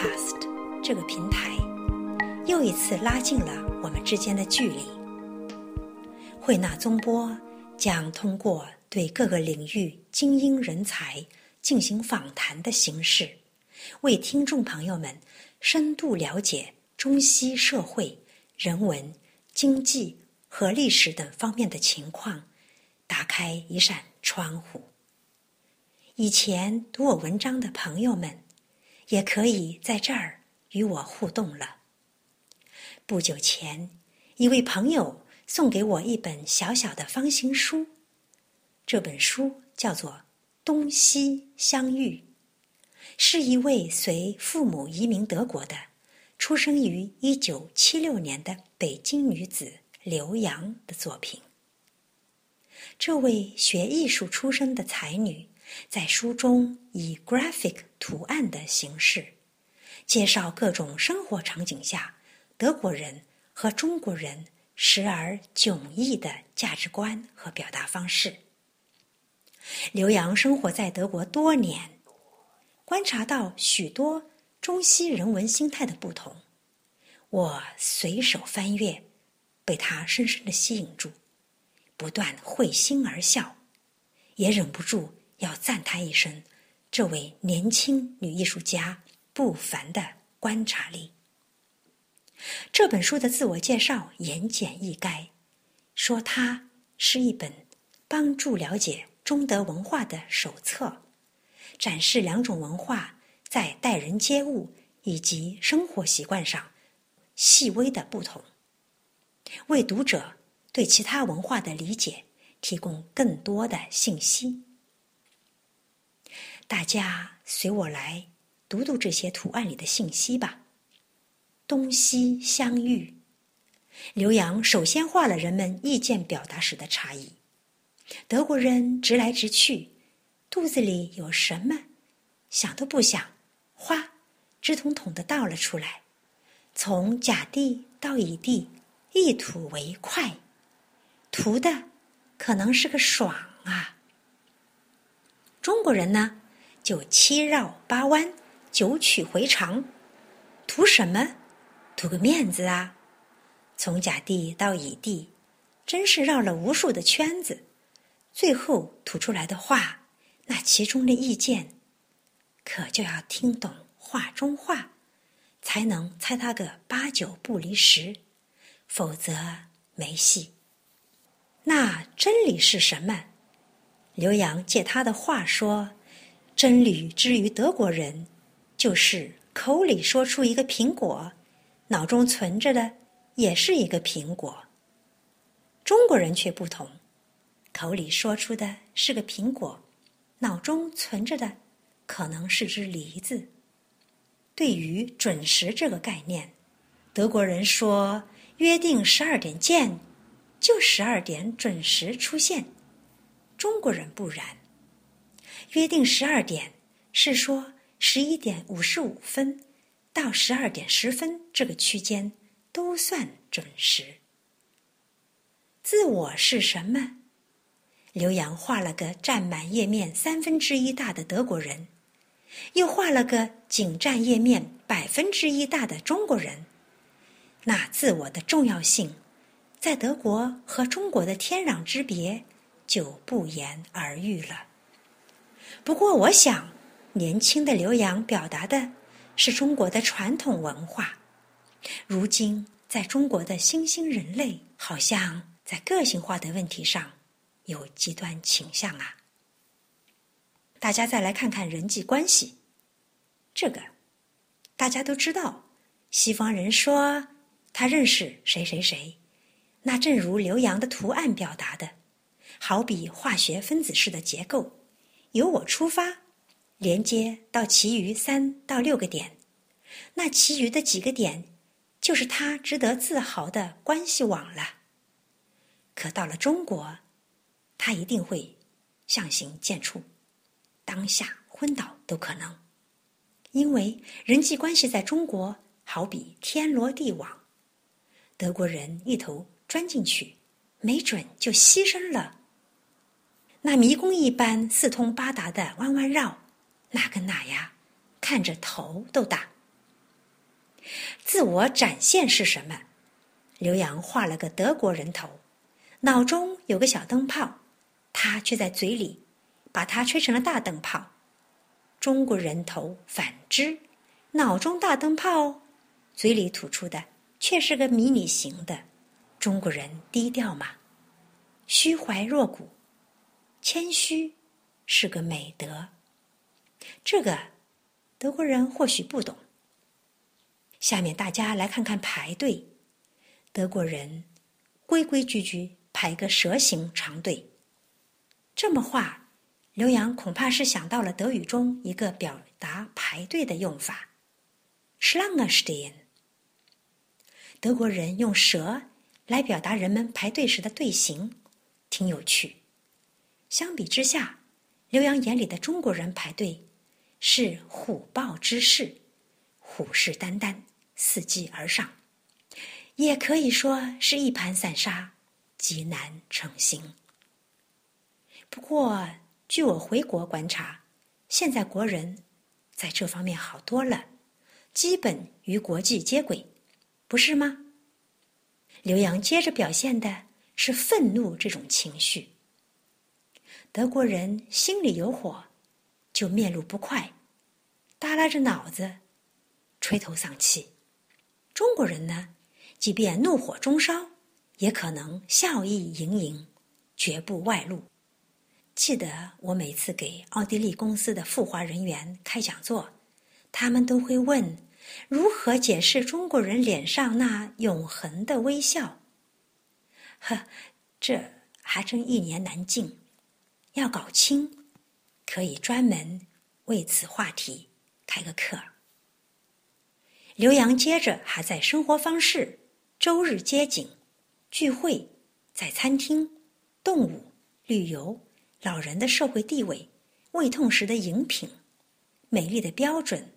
Cast 这个平台又一次拉近了我们之间的距离。慧纳宗波将通过对各个领域精英人才进行访谈的形式，为听众朋友们深度了解中西社会、人文、经济和历史等方面的情况。打开一扇窗户。以前读我文章的朋友们，也可以在这儿与我互动了。不久前，一位朋友送给我一本小小的方形书，这本书叫做《东西相遇》，是一位随父母移民德国的、出生于一九七六年的北京女子刘洋的作品。这位学艺术出身的才女，在书中以 graphic 图案的形式，介绍各种生活场景下德国人和中国人时而迥异的价值观和表达方式。刘洋生活在德国多年，观察到许多中西人文心态的不同。我随手翻阅，被他深深的吸引住。不断会心而笑，也忍不住要赞叹一声：这位年轻女艺术家不凡的观察力。这本书的自我介绍言简意赅，说它是一本帮助了解中德文化的手册，展示两种文化在待人接物以及生活习惯上细微的不同，为读者。对其他文化的理解提供更多的信息。大家随我来读读这些图案里的信息吧。东西相遇，刘洋首先画了人们意见表达时的差异。德国人直来直去，肚子里有什么，想都不想，哗，直统统的倒了出来。从甲地到乙地，一吐为快。图的可能是个爽啊！中国人呢，就七绕八弯，九曲回肠，图什么？图个面子啊！从甲地到乙地，真是绕了无数的圈子，最后吐出来的话，那其中的意见，可就要听懂话中话，才能猜他个八九不离十，否则没戏。那真理是什么？刘洋借他的话说：“真理之于德国人，就是口里说出一个苹果，脑中存着的也是一个苹果。中国人却不同，口里说出的是个苹果，脑中存着的可能是只梨子。对于准时这个概念，德国人说约定十二点见。”就十二点准时出现，中国人不然。约定十二点是说十一点五十五分到十二点十分这个区间都算准时。自我是什么？刘洋画了个占满页面三分之一大的德国人，又画了个仅占页面百分之一大的中国人。那自我的重要性？在德国和中国的天壤之别就不言而喻了。不过，我想，年轻的刘洋表达的是中国的传统文化。如今，在中国的新兴人类，好像在个性化的问题上有极端倾向啊。大家再来看看人际关系，这个大家都知道。西方人说他认识谁谁谁。那正如刘洋的图案表达的，好比化学分子式的结构，由我出发，连接到其余三到六个点，那其余的几个点，就是他值得自豪的关系网了。可到了中国，他一定会相形见绌，当下昏倒都可能，因为人际关系在中国好比天罗地网，德国人一头。钻进去，没准就牺牲了那迷宫一般四通八达的弯弯绕，哪跟哪呀？看着头都大。自我展现是什么？刘洋画了个德国人头，脑中有个小灯泡，他却在嘴里把它吹成了大灯泡。中国人头反之，脑中大灯泡，嘴里吐出的却是个迷你型的。中国人低调嘛，虚怀若谷，谦虚是个美德。这个德国人或许不懂。下面大家来看看排队。德国人规规矩矩排个蛇形长队。这么画，刘洋恐怕是想到了德语中一个表达排队的用法 s c h l a n g e s t e n。德国人用蛇来表达人们排队时的队形，挺有趣。相比之下，刘洋眼里的中国人排队是虎豹之势，虎视眈眈。伺机而上，也可以说是一盘散沙，极难成行。不过，据我回国观察，现在国人在这方面好多了，基本与国际接轨，不是吗？刘洋接着表现的是愤怒这种情绪。德国人心里有火，就面露不快，耷拉着脑子，垂头丧气。中国人呢，即便怒火中烧，也可能笑意盈盈，绝不外露。记得我每次给奥地利公司的赴华人员开讲座，他们都会问：如何解释中国人脸上那永恒的微笑？呵，这还真一言难尽。要搞清，可以专门为此话题开个课。刘洋接着还在生活方式、周日街景、聚会、在餐厅、动物、旅游、老人的社会地位、胃痛时的饮品、美丽的标准、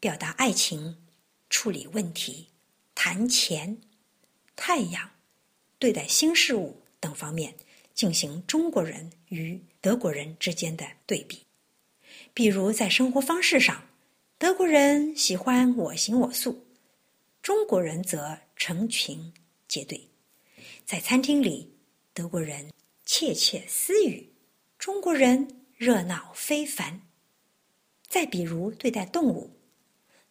表达爱情、处理问题、谈钱、太阳、对待新事物等方面进行中国人与德国人之间的对比，比如在生活方式上。德国人喜欢我行我素，中国人则成群结队。在餐厅里，德国人窃窃私语，中国人热闹非凡。再比如对待动物，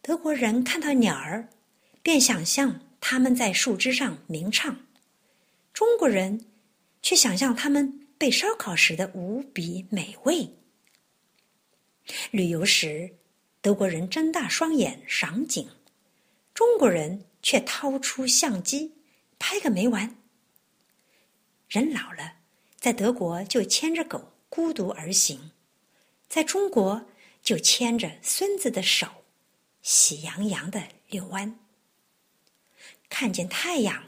德国人看到鸟儿，便想象它们在树枝上鸣唱，中国人却想象它们被烧烤时的无比美味。旅游时。德国人睁大双眼赏景，中国人却掏出相机拍个没完。人老了，在德国就牵着狗孤独而行，在中国就牵着孙子的手，喜洋洋的遛弯。看见太阳，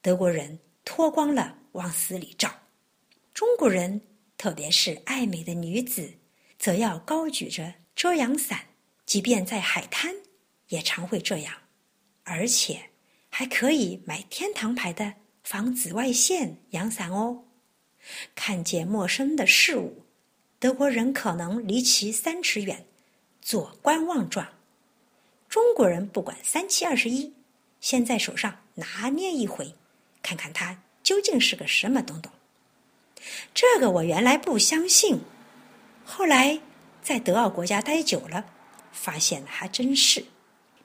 德国人脱光了往死里照，中国人特别是爱美的女子，则要高举着遮阳伞。即便在海滩，也常会这样，而且还可以买天堂牌的防紫外线阳伞哦。看见陌生的事物，德国人可能离其三尺远，做观望状；中国人不管三七二十一，先在手上拿捏一回，看看它究竟是个什么东东。这个我原来不相信，后来在德奥国家待久了。发现还真是，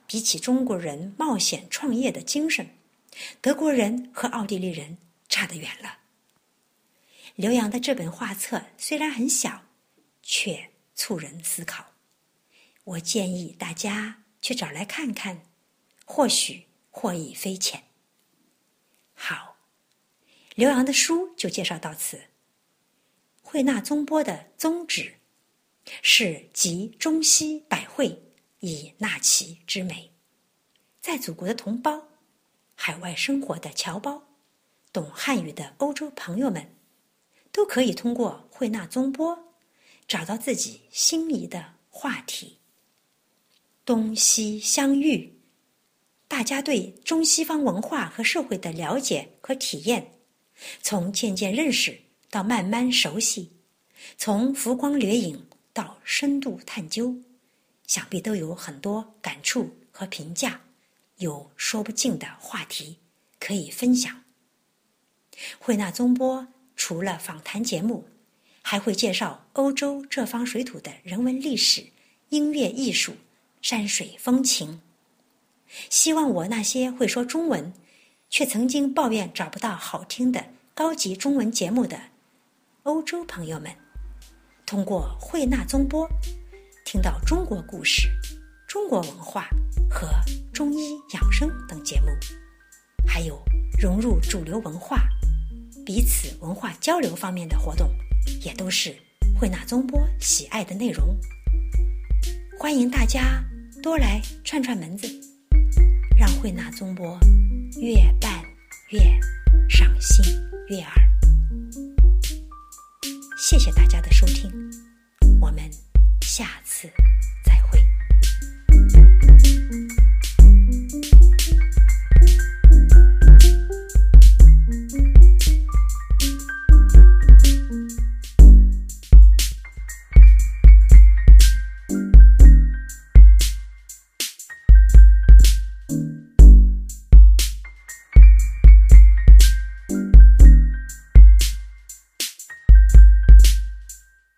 比起中国人冒险创业的精神，德国人和奥地利人差得远了。刘洋的这本画册虽然很小，却促人思考。我建议大家去找来看看，或许获益匪浅。好，刘洋的书就介绍到此。惠纳宗波的宗旨。是集中西百会以纳其之美，在祖国的同胞、海外生活的侨胞、懂汉语的欧洲朋友们，都可以通过慧纳宗波找到自己心仪的话题。东西相遇，大家对中西方文化和社会的了解和体验，从渐渐认识到慢慢熟悉。从浮光掠影到深度探究，想必都有很多感触和评价，有说不尽的话题可以分享。慧纳宗波除了访谈节目，还会介绍欧洲这方水土的人文历史、音乐艺术、山水风情。希望我那些会说中文，却曾经抱怨找不到好听的高级中文节目的欧洲朋友们，通过慧纳宗波，听到中国故事、中国文化和中医养生等节目，还有融入主流文化。彼此文化交流方面的活动，也都是慧纳宗波喜爱的内容。欢迎大家多来串串门子，让慧纳宗波越办越赏心悦耳谢谢大家的收听我们下次再会。